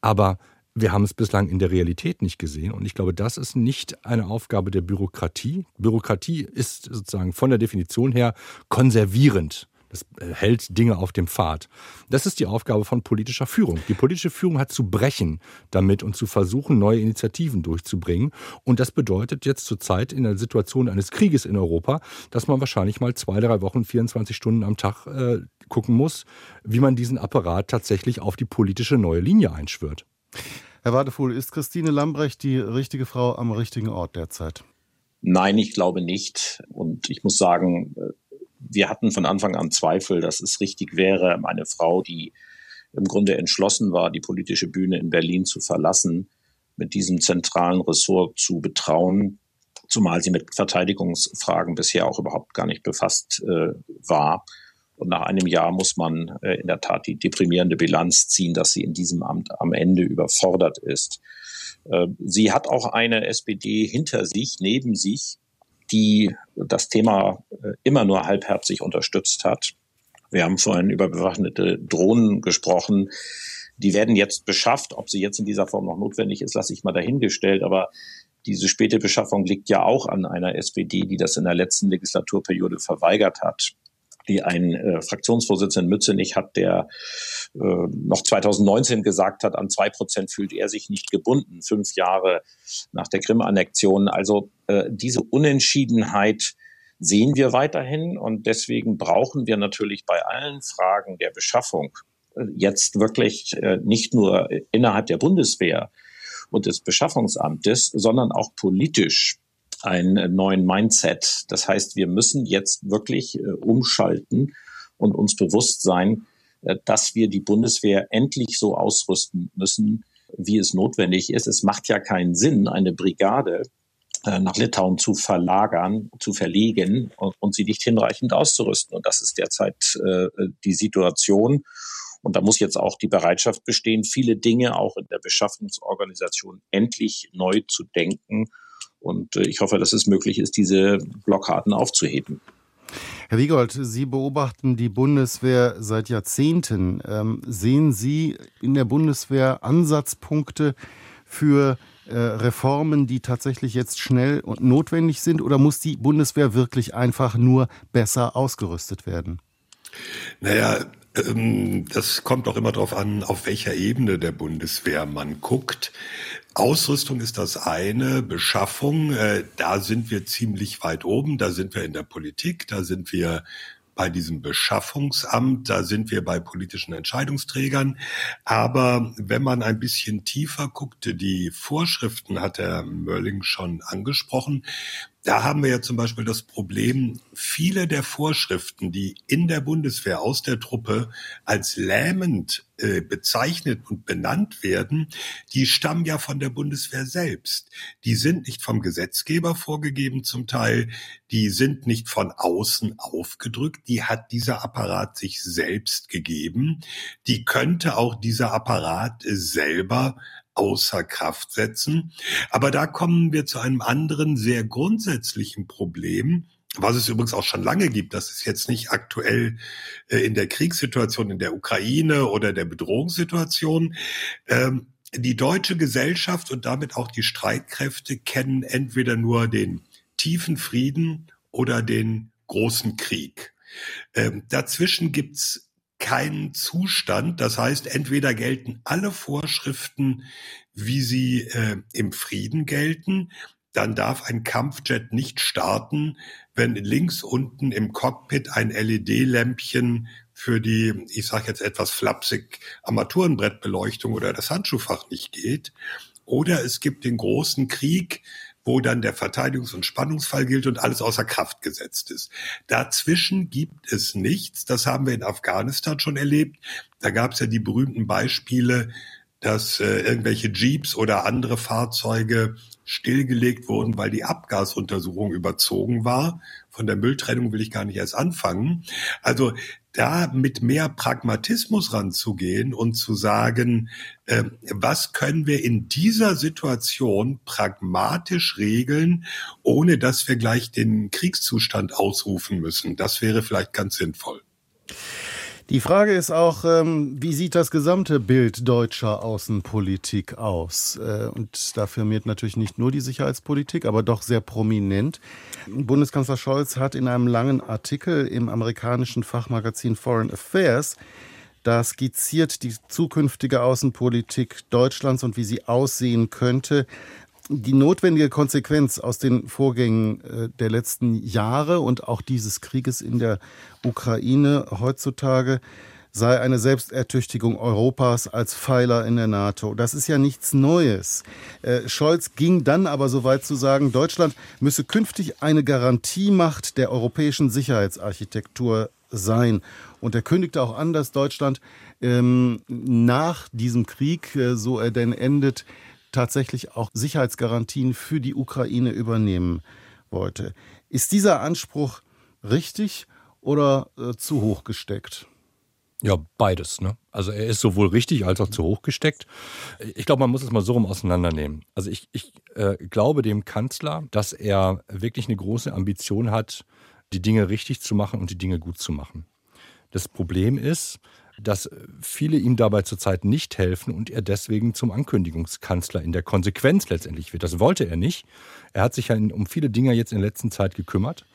Aber wir haben es bislang in der Realität nicht gesehen. Und ich glaube, das ist nicht eine Aufgabe der Bürokratie. Bürokratie ist sozusagen von der Definition her konservierend. Das äh, hält Dinge auf dem Pfad. Das ist die Aufgabe von politischer Führung. Die politische Führung hat zu brechen damit und zu versuchen, neue Initiativen durchzubringen. Und das bedeutet jetzt zurzeit in der Situation eines Krieges in Europa, dass man wahrscheinlich mal zwei, drei Wochen, 24 Stunden am Tag äh, gucken muss, wie man diesen Apparat tatsächlich auf die politische neue Linie einschwört. Herr Wadefuhl, ist Christine Lambrecht die richtige Frau am richtigen Ort derzeit? Nein, ich glaube nicht. Und ich muss sagen, wir hatten von Anfang an Zweifel, dass es richtig wäre, eine Frau, die im Grunde entschlossen war, die politische Bühne in Berlin zu verlassen, mit diesem zentralen Ressort zu betrauen, zumal sie mit Verteidigungsfragen bisher auch überhaupt gar nicht befasst äh, war. Und nach einem Jahr muss man äh, in der Tat die deprimierende Bilanz ziehen, dass sie in diesem Amt am Ende überfordert ist. Äh, sie hat auch eine SPD hinter sich, neben sich, die das Thema äh, immer nur halbherzig unterstützt hat. Wir haben vorhin über bewaffnete Drohnen gesprochen. Die werden jetzt beschafft. Ob sie jetzt in dieser Form noch notwendig ist, lasse ich mal dahingestellt. Aber diese späte Beschaffung liegt ja auch an einer SPD, die das in der letzten Legislaturperiode verweigert hat die ein äh, Fraktionsvorsitzenden Mützenich hat, der äh, noch 2019 gesagt hat, an zwei Prozent fühlt er sich nicht gebunden, fünf Jahre nach der Krim-Annexion. Also äh, diese Unentschiedenheit sehen wir weiterhin und deswegen brauchen wir natürlich bei allen Fragen der Beschaffung äh, jetzt wirklich äh, nicht nur innerhalb der Bundeswehr und des Beschaffungsamtes, sondern auch politisch einen neuen Mindset. Das heißt, wir müssen jetzt wirklich äh, umschalten und uns bewusst sein, äh, dass wir die Bundeswehr endlich so ausrüsten müssen, wie es notwendig ist. Es macht ja keinen Sinn, eine Brigade äh, nach Litauen zu verlagern, zu verlegen und, und, sie nicht hinreichend auszurüsten. Und das ist derzeit äh, die Situation. Und da muss jetzt auch die Bereitschaft bestehen, viele Dinge auch in der Beschaffungsorganisation endlich neu zu denken und äh, ich hoffe, dass es möglich ist, diese Blockaden aufzuheben. Herr Wiegold, Sie beobachten die Bundeswehr seit Jahrzehnten. Ähm, sehen Sie in der Bundeswehr Ansatzpunkte für äh, Reformen, die tatsächlich jetzt schnell und notwendig sind? Oder muss die Bundeswehr wirklich einfach nur besser ausgerüstet werden? Naja, ähm, das kommt auch immer darauf an, auf welcher Ebene der Bundeswehr man guckt. Ausrüstung ist das eine, Beschaffung, äh, da sind wir ziemlich weit oben, da sind wir in der Politik, da sind wir bei diesem Beschaffungsamt, da sind wir bei politischen Entscheidungsträgern. Aber wenn man ein bisschen tiefer guckte, die Vorschriften hat Herr Mörling schon angesprochen, da haben wir ja zum Beispiel das Problem, viele der Vorschriften, die in der Bundeswehr aus der Truppe als lähmend äh, bezeichnet und benannt werden, die stammen ja von der Bundeswehr selbst. Die sind nicht vom Gesetzgeber vorgegeben zum Teil, die sind nicht von außen aufgedrückt, die hat dieser Apparat sich selbst gegeben. Die könnte auch dieser Apparat selber außer Kraft setzen. Aber da kommen wir zu einem anderen sehr grundsätzlichen Problem, was es übrigens auch schon lange gibt. Das ist jetzt nicht aktuell äh, in der Kriegssituation in der Ukraine oder der Bedrohungssituation. Ähm, die deutsche Gesellschaft und damit auch die Streitkräfte kennen entweder nur den tiefen Frieden oder den großen Krieg. Ähm, dazwischen gibt's keinen Zustand. Das heißt, entweder gelten alle Vorschriften, wie sie äh, im Frieden gelten, dann darf ein Kampfjet nicht starten, wenn links unten im Cockpit ein LED-Lämpchen für die, ich sage jetzt etwas flapsig, Armaturenbrettbeleuchtung oder das Handschuhfach nicht geht. Oder es gibt den großen Krieg, wo dann der Verteidigungs- und Spannungsfall gilt und alles außer Kraft gesetzt ist. Dazwischen gibt es nichts. Das haben wir in Afghanistan schon erlebt. Da gab es ja die berühmten Beispiele, dass äh, irgendwelche Jeeps oder andere Fahrzeuge stillgelegt wurden, weil die Abgasuntersuchung überzogen war. Von der Mülltrennung will ich gar nicht erst anfangen. Also da mit mehr Pragmatismus ranzugehen und zu sagen, äh, was können wir in dieser Situation pragmatisch regeln, ohne dass wir gleich den Kriegszustand ausrufen müssen. Das wäre vielleicht ganz sinnvoll. Die Frage ist auch, ähm, wie sieht das gesamte Bild deutscher Außenpolitik aus? Äh, und da firmiert natürlich nicht nur die Sicherheitspolitik, aber doch sehr prominent. Bundeskanzler Scholz hat in einem langen Artikel im amerikanischen Fachmagazin Foreign Affairs da skizziert die zukünftige Außenpolitik Deutschlands und wie sie aussehen könnte die notwendige Konsequenz aus den Vorgängen äh, der letzten Jahre und auch dieses Krieges in der Ukraine heutzutage sei eine Selbstertüchtigung Europas als Pfeiler in der NATO. Das ist ja nichts Neues. Äh, Scholz ging dann aber so weit zu sagen, Deutschland müsse künftig eine Garantiemacht der europäischen Sicherheitsarchitektur sein. Und er kündigte auch an, dass Deutschland ähm, nach diesem Krieg, äh, so er denn endet, tatsächlich auch Sicherheitsgarantien für die Ukraine übernehmen wollte. Ist dieser Anspruch richtig oder äh, zu hoch gesteckt? Ja, beides. Ne? Also er ist sowohl richtig als auch zu hoch gesteckt. Ich glaube, man muss es mal so rum auseinandernehmen. Also ich, ich äh, glaube dem Kanzler, dass er wirklich eine große Ambition hat, die Dinge richtig zu machen und die Dinge gut zu machen. Das Problem ist, dass viele ihm dabei zurzeit nicht helfen und er deswegen zum Ankündigungskanzler in der Konsequenz letztendlich wird. Das wollte er nicht. Er hat sich ja um viele Dinge jetzt in der letzten Zeit gekümmert.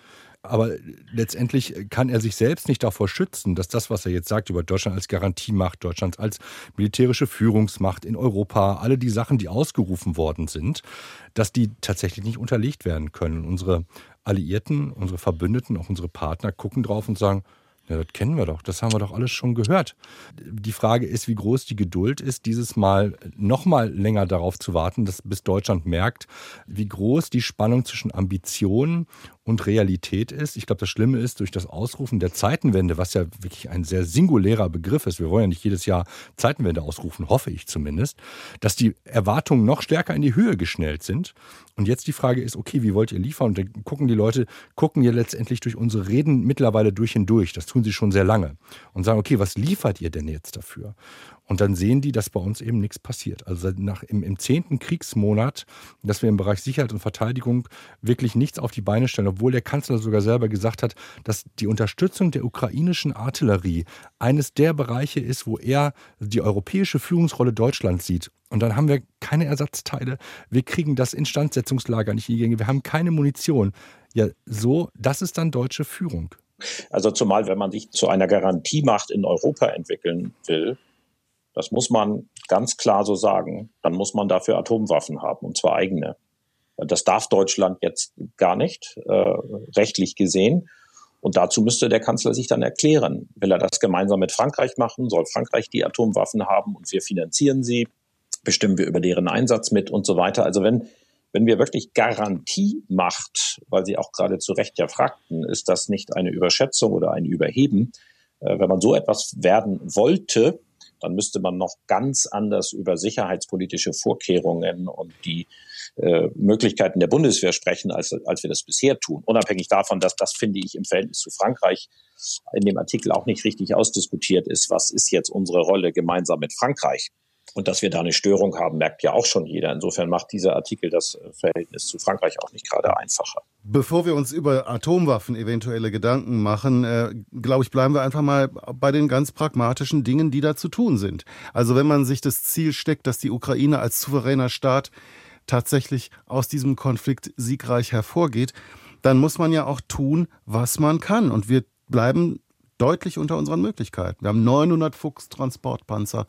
Aber letztendlich kann er sich selbst nicht davor schützen, dass das, was er jetzt sagt über Deutschland als Garantiemacht, Deutschland als militärische Führungsmacht in Europa, alle die Sachen, die ausgerufen worden sind, dass die tatsächlich nicht unterlegt werden können. Unsere Alliierten, unsere Verbündeten, auch unsere Partner gucken drauf und sagen, ja, das kennen wir doch. Das haben wir doch alles schon gehört. Die Frage ist, wie groß die Geduld ist, dieses Mal noch mal länger darauf zu warten, dass bis Deutschland merkt, wie groß die Spannung zwischen Ambitionen und Realität ist. Ich glaube, das Schlimme ist, durch das Ausrufen der Zeitenwende, was ja wirklich ein sehr singulärer Begriff ist, wir wollen ja nicht jedes Jahr Zeitenwende ausrufen, hoffe ich zumindest, dass die Erwartungen noch stärker in die Höhe geschnellt sind. Und jetzt die Frage ist, okay, wie wollt ihr liefern? Und dann gucken die Leute, gucken ja letztendlich durch unsere Reden mittlerweile durch hindurch. Das tun sie schon sehr lange. Und sagen, okay, was liefert ihr denn jetzt dafür? Und dann sehen die, dass bei uns eben nichts passiert. Also nach, im, zehnten Kriegsmonat, dass wir im Bereich Sicherheit und Verteidigung wirklich nichts auf die Beine stellen, obwohl der Kanzler sogar selber gesagt hat, dass die Unterstützung der ukrainischen Artillerie eines der Bereiche ist, wo er die europäische Führungsrolle Deutschlands sieht. Und dann haben wir keine Ersatzteile. Wir kriegen das Instandsetzungslager nicht in die Gänge. Wir haben keine Munition. Ja, so, das ist dann deutsche Führung. Also zumal, wenn man sich zu einer Garantiemacht in Europa entwickeln will, das muss man ganz klar so sagen. Dann muss man dafür Atomwaffen haben, und zwar eigene. Das darf Deutschland jetzt gar nicht, äh, rechtlich gesehen. Und dazu müsste der Kanzler sich dann erklären. Will er das gemeinsam mit Frankreich machen? Soll Frankreich die Atomwaffen haben und wir finanzieren sie? Bestimmen wir über deren Einsatz mit und so weiter? Also wenn, wenn wir wirklich Garantie macht, weil Sie auch gerade zu Recht ja fragten, ist das nicht eine Überschätzung oder ein Überheben? Äh, wenn man so etwas werden wollte, dann müsste man noch ganz anders über sicherheitspolitische Vorkehrungen und die äh, Möglichkeiten der Bundeswehr sprechen, als, als wir das bisher tun. Unabhängig davon, dass das, finde ich, im Verhältnis zu Frankreich in dem Artikel auch nicht richtig ausdiskutiert ist. Was ist jetzt unsere Rolle gemeinsam mit Frankreich? Und dass wir da eine Störung haben, merkt ja auch schon jeder. Insofern macht dieser Artikel das äh, Verhältnis zu Frankreich auch nicht gerade einfacher. Bevor wir uns über Atomwaffen eventuelle Gedanken machen, äh, glaube ich, bleiben wir einfach mal bei den ganz pragmatischen Dingen, die da zu tun sind. Also wenn man sich das Ziel steckt, dass die Ukraine als souveräner Staat tatsächlich aus diesem Konflikt siegreich hervorgeht, dann muss man ja auch tun, was man kann. Und wir bleiben deutlich unter unseren Möglichkeiten. Wir haben 900 Fuchs-Transportpanzer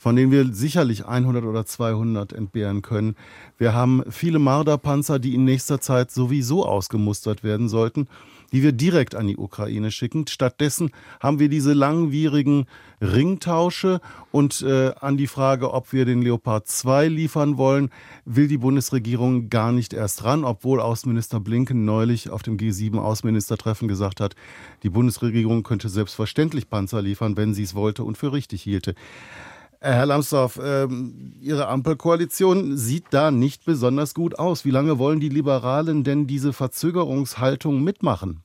von denen wir sicherlich 100 oder 200 entbehren können. Wir haben viele Marderpanzer, die in nächster Zeit sowieso ausgemustert werden sollten, die wir direkt an die Ukraine schicken. Stattdessen haben wir diese langwierigen Ringtausche und äh, an die Frage, ob wir den Leopard 2 liefern wollen, will die Bundesregierung gar nicht erst ran, obwohl Außenminister Blinken neulich auf dem G7-Außenministertreffen gesagt hat, die Bundesregierung könnte selbstverständlich Panzer liefern, wenn sie es wollte und für richtig hielte. Herr Lambsdorff, ähm, Ihre Ampelkoalition sieht da nicht besonders gut aus. Wie lange wollen die Liberalen denn diese Verzögerungshaltung mitmachen?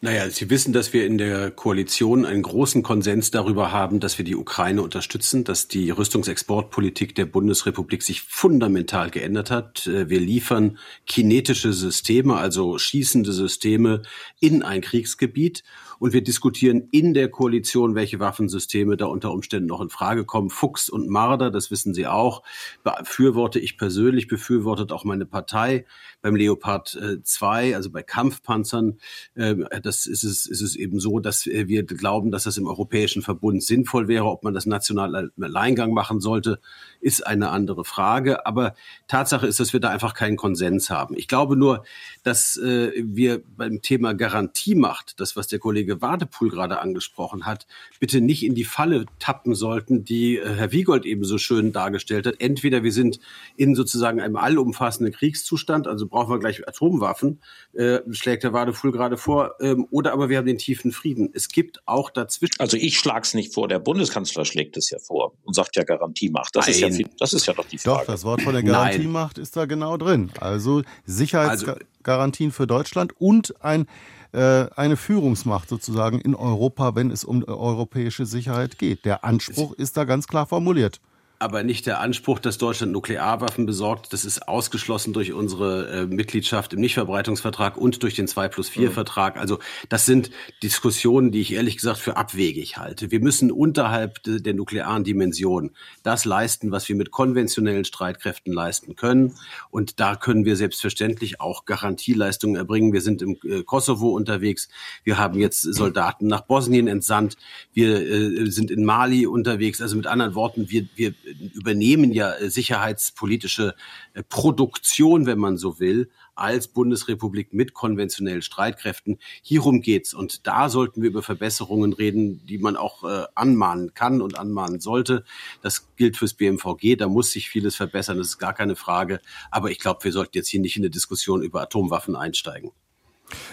Naja, Sie wissen, dass wir in der Koalition einen großen Konsens darüber haben, dass wir die Ukraine unterstützen, dass die Rüstungsexportpolitik der Bundesrepublik sich fundamental geändert hat. Äh, wir liefern kinetische Systeme, also schießende Systeme in ein Kriegsgebiet und wir diskutieren in der Koalition, welche Waffensysteme da unter Umständen noch in Frage kommen. Fuchs und Marder, das wissen Sie auch, befürworte ich persönlich, befürwortet auch meine Partei. Beim Leopard 2, äh, also bei Kampfpanzern, äh, das ist es, ist es eben so, dass wir glauben, dass das im Europäischen Verbund sinnvoll wäre. Ob man das national im Alleingang machen sollte, ist eine andere Frage. Aber Tatsache ist, dass wir da einfach keinen Konsens haben. Ich glaube nur, dass äh, wir beim Thema Garantiemacht, das was der Kollege Kollege Wadepool gerade angesprochen hat, bitte nicht in die Falle tappen sollten, die äh, Herr Wiegold eben so schön dargestellt hat. Entweder wir sind in sozusagen einem allumfassenden Kriegszustand, also brauchen wir gleich Atomwaffen, äh, schlägt Herr Wadepool gerade vor, ähm, oder aber wir haben den tiefen Frieden. Es gibt auch dazwischen. Also ich schlage es nicht vor, der Bundeskanzler schlägt es ja vor und sagt ja Garantiemacht. Das, ist ja, viel, das ist ja doch die Frage. Doch, das Wort von der Garantiemacht Nein. ist da genau drin. Also Sicherheitsgarantien also, für Deutschland und ein äh, eine Führungsmacht sozusagen in Europa, wenn es um europäische Sicherheit geht. Der Anspruch ist da ganz klar formuliert aber nicht der Anspruch, dass Deutschland Nuklearwaffen besorgt. Das ist ausgeschlossen durch unsere äh, Mitgliedschaft im Nichtverbreitungsvertrag und durch den 2 plus 4 Vertrag. Also das sind Diskussionen, die ich ehrlich gesagt für abwegig halte. Wir müssen unterhalb de, der nuklearen Dimension das leisten, was wir mit konventionellen Streitkräften leisten können. Und da können wir selbstverständlich auch Garantieleistungen erbringen. Wir sind im äh, Kosovo unterwegs. Wir haben jetzt Soldaten nach Bosnien entsandt. Wir äh, sind in Mali unterwegs. Also mit anderen Worten, wir, wir übernehmen ja äh, sicherheitspolitische äh, Produktion, wenn man so will, als Bundesrepublik mit konventionellen Streitkräften. Hierum geht's. Und da sollten wir über Verbesserungen reden, die man auch äh, anmahnen kann und anmahnen sollte. Das gilt fürs BMVG. Da muss sich vieles verbessern. Das ist gar keine Frage. Aber ich glaube, wir sollten jetzt hier nicht in eine Diskussion über Atomwaffen einsteigen.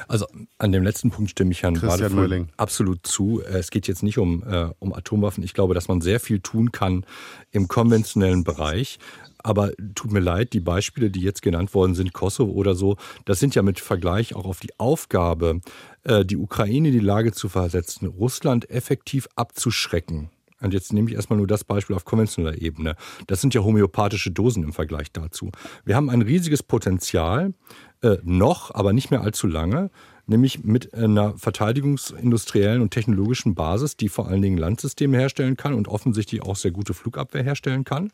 Also an dem letzten Punkt stimme ich Herrn Christian absolut zu. Es geht jetzt nicht um, äh, um Atomwaffen. Ich glaube, dass man sehr viel tun kann im konventionellen Bereich. Aber tut mir leid, die Beispiele, die jetzt genannt worden sind, Kosovo oder so, das sind ja mit Vergleich auch auf die Aufgabe, äh, die Ukraine in die Lage zu versetzen, Russland effektiv abzuschrecken. Und jetzt nehme ich erstmal nur das Beispiel auf konventioneller Ebene. Das sind ja homöopathische Dosen im Vergleich dazu. Wir haben ein riesiges Potenzial, äh, noch, aber nicht mehr allzu lange, nämlich mit einer verteidigungsindustriellen und technologischen Basis, die vor allen Dingen Landsysteme herstellen kann und offensichtlich auch sehr gute Flugabwehr herstellen kann.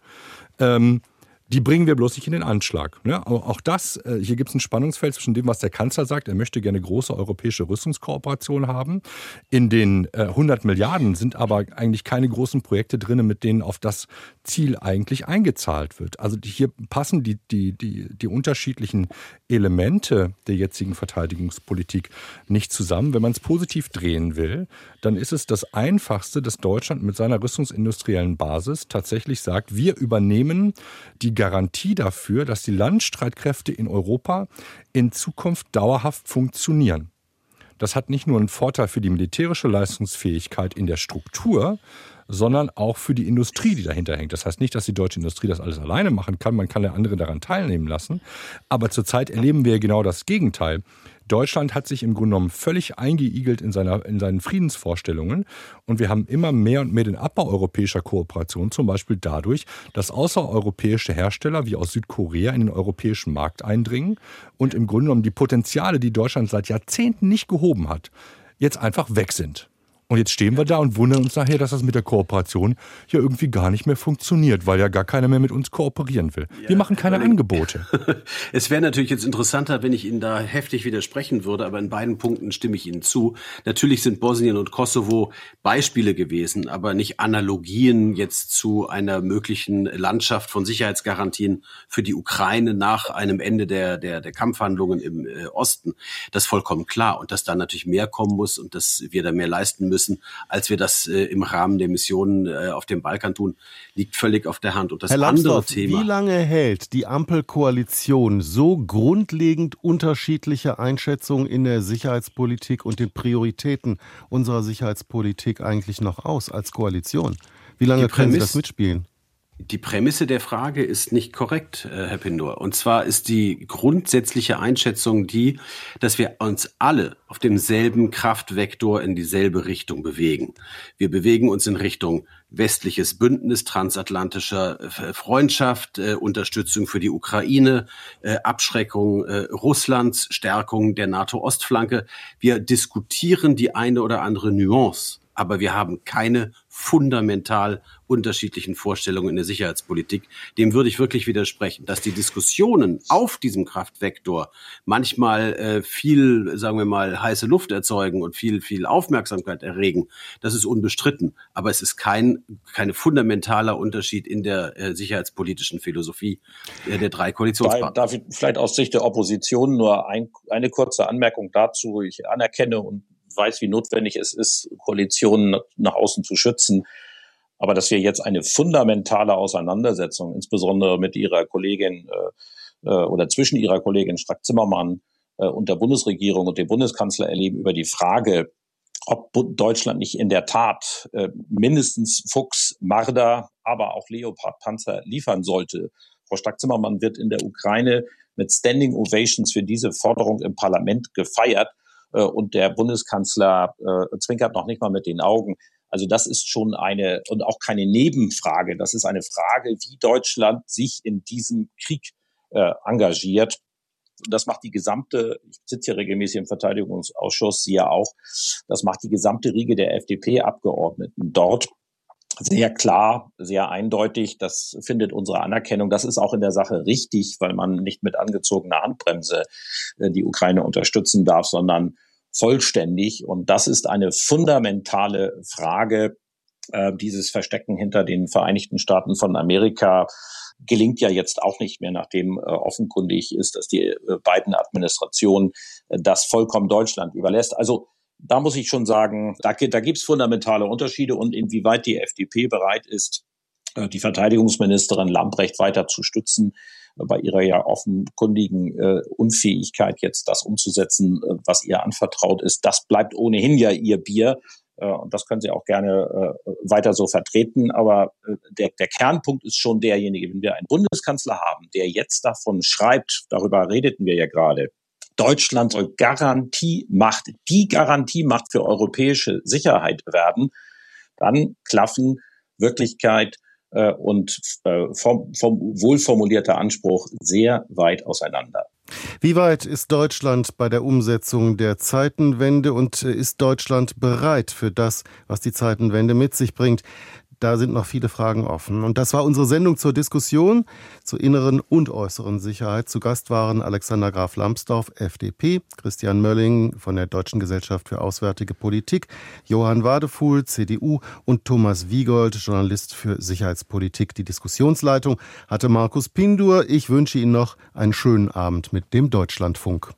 Ähm, die bringen wir bloß nicht in den Anschlag. Ne? Auch das, äh, hier gibt es ein Spannungsfeld zwischen dem, was der Kanzler sagt, er möchte gerne große europäische Rüstungskooperation haben. In den 100 äh, Milliarden sind aber eigentlich keine großen Projekte drin, mit denen auf das Ziel eigentlich eingezahlt wird. Also hier passen die, die, die, die unterschiedlichen Elemente der jetzigen Verteidigungspolitik nicht zusammen. Wenn man es positiv drehen will, dann ist es das Einfachste, dass Deutschland mit seiner rüstungsindustriellen Basis tatsächlich sagt, wir übernehmen die Garantie dafür, dass die Landstreitkräfte in Europa in Zukunft dauerhaft funktionieren. Das hat nicht nur einen Vorteil für die militärische Leistungsfähigkeit in der Struktur, sondern auch für die Industrie, die dahinter hängt. Das heißt nicht, dass die deutsche Industrie das alles alleine machen kann. Man kann ja andere daran teilnehmen lassen. Aber zurzeit erleben wir genau das Gegenteil. Deutschland hat sich im Grunde genommen völlig eingeigelt in, seiner, in seinen Friedensvorstellungen und wir haben immer mehr und mehr den Abbau europäischer Kooperation, zum Beispiel dadurch, dass außereuropäische Hersteller wie aus Südkorea in den europäischen Markt eindringen und im Grunde genommen die Potenziale, die Deutschland seit Jahrzehnten nicht gehoben hat, jetzt einfach weg sind. Und jetzt stehen wir da und wundern uns nachher, dass das mit der Kooperation ja irgendwie gar nicht mehr funktioniert, weil ja gar keiner mehr mit uns kooperieren will. Ja, wir machen keine Angebote. es wäre natürlich jetzt interessanter, wenn ich Ihnen da heftig widersprechen würde, aber in beiden Punkten stimme ich Ihnen zu. Natürlich sind Bosnien und Kosovo Beispiele gewesen, aber nicht Analogien jetzt zu einer möglichen Landschaft von Sicherheitsgarantien für die Ukraine nach einem Ende der, der, der Kampfhandlungen im äh, Osten. Das ist vollkommen klar. Und dass da natürlich mehr kommen muss und dass wir da mehr leisten müssen müssen, als wir das äh, im Rahmen der Missionen äh, auf dem Balkan tun, liegt völlig auf der Hand. Und das Herr andere Thema. Wie lange hält die Ampelkoalition so grundlegend unterschiedliche Einschätzungen in der Sicherheitspolitik und den Prioritäten unserer Sicherheitspolitik eigentlich noch aus als Koalition? Wie lange können Sie das mitspielen? Die Prämisse der Frage ist nicht korrekt, äh, Herr Pindor. Und zwar ist die grundsätzliche Einschätzung die, dass wir uns alle auf demselben Kraftvektor in dieselbe Richtung bewegen. Wir bewegen uns in Richtung westliches Bündnis, transatlantischer äh, Freundschaft, äh, Unterstützung für die Ukraine, Abschreckung Russlands, Stärkung der NATO-Ostflanke. Wir diskutieren die eine oder andere Nuance aber wir haben keine fundamental unterschiedlichen Vorstellungen in der Sicherheitspolitik. Dem würde ich wirklich widersprechen, dass die Diskussionen auf diesem Kraftvektor manchmal äh, viel, sagen wir mal, heiße Luft erzeugen und viel, viel Aufmerksamkeit erregen. Das ist unbestritten. Aber es ist kein, kein fundamentaler Unterschied in der äh, sicherheitspolitischen Philosophie äh, der drei Koalitionspartner. Darf ich vielleicht aus Sicht der Opposition nur ein, eine kurze Anmerkung dazu. Ich anerkenne und weiß, wie notwendig es ist, Koalitionen nach außen zu schützen. Aber dass wir jetzt eine fundamentale Auseinandersetzung, insbesondere mit ihrer Kollegin äh, äh oder zwischen ihrer Kollegin Strack-Zimmermann äh, und der Bundesregierung und dem Bundeskanzler erleben über die Frage, ob Deutschland nicht in der Tat äh, mindestens Fuchs, Marder, aber auch Leopard-Panzer liefern sollte. Frau Strack-Zimmermann wird in der Ukraine mit Standing Ovations für diese Forderung im Parlament gefeiert. Äh, und der Bundeskanzler äh, zwinkert noch nicht mal mit den Augen. Also das ist schon eine und auch keine Nebenfrage. Das ist eine Frage, wie Deutschland sich in diesem Krieg äh, engagiert. Das macht die gesamte, ich sitze hier regelmäßig im Verteidigungsausschuss, Sie ja auch, das macht die gesamte Riege der FDP-Abgeordneten dort sehr klar, sehr eindeutig. Das findet unsere Anerkennung. Das ist auch in der Sache richtig, weil man nicht mit angezogener Handbremse äh, die Ukraine unterstützen darf, sondern vollständig. Und das ist eine fundamentale Frage. Äh, dieses Verstecken hinter den Vereinigten Staaten von Amerika gelingt ja jetzt auch nicht mehr, nachdem äh, offenkundig ist, dass die beiden Administrationen das vollkommen Deutschland überlässt. Also da muss ich schon sagen, da, da gibt es fundamentale Unterschiede und inwieweit die FDP bereit ist, äh, die Verteidigungsministerin Lambrecht weiter zu stützen äh, bei ihrer ja offenkundigen äh, Unfähigkeit, jetzt das umzusetzen, äh, was ihr anvertraut ist. Das bleibt ohnehin ja ihr Bier. Und das können Sie auch gerne äh, weiter so vertreten. Aber der, der Kernpunkt ist schon derjenige, wenn wir einen Bundeskanzler haben, der jetzt davon schreibt, darüber redeten wir ja gerade, Deutschland soll Garantiemacht, die Garantiemacht für europäische Sicherheit werden, dann klaffen Wirklichkeit äh, und äh, vom, vom wohlformulierter Anspruch sehr weit auseinander. Wie weit ist Deutschland bei der Umsetzung der Zeitenwende und äh, ist Deutschland bereit für das, was die Zeitenwende mit sich bringt? Da sind noch viele Fragen offen. Und das war unsere Sendung zur Diskussion zur inneren und äußeren Sicherheit. Zu Gast waren Alexander Graf Lambsdorff, FDP, Christian Mölling von der Deutschen Gesellschaft für Auswärtige Politik, Johann Wadefuhl, CDU und Thomas Wiegold, Journalist für Sicherheitspolitik. Die Diskussionsleitung hatte Markus Pindur. Ich wünsche Ihnen noch einen schönen Abend mit dem Deutschlandfunk.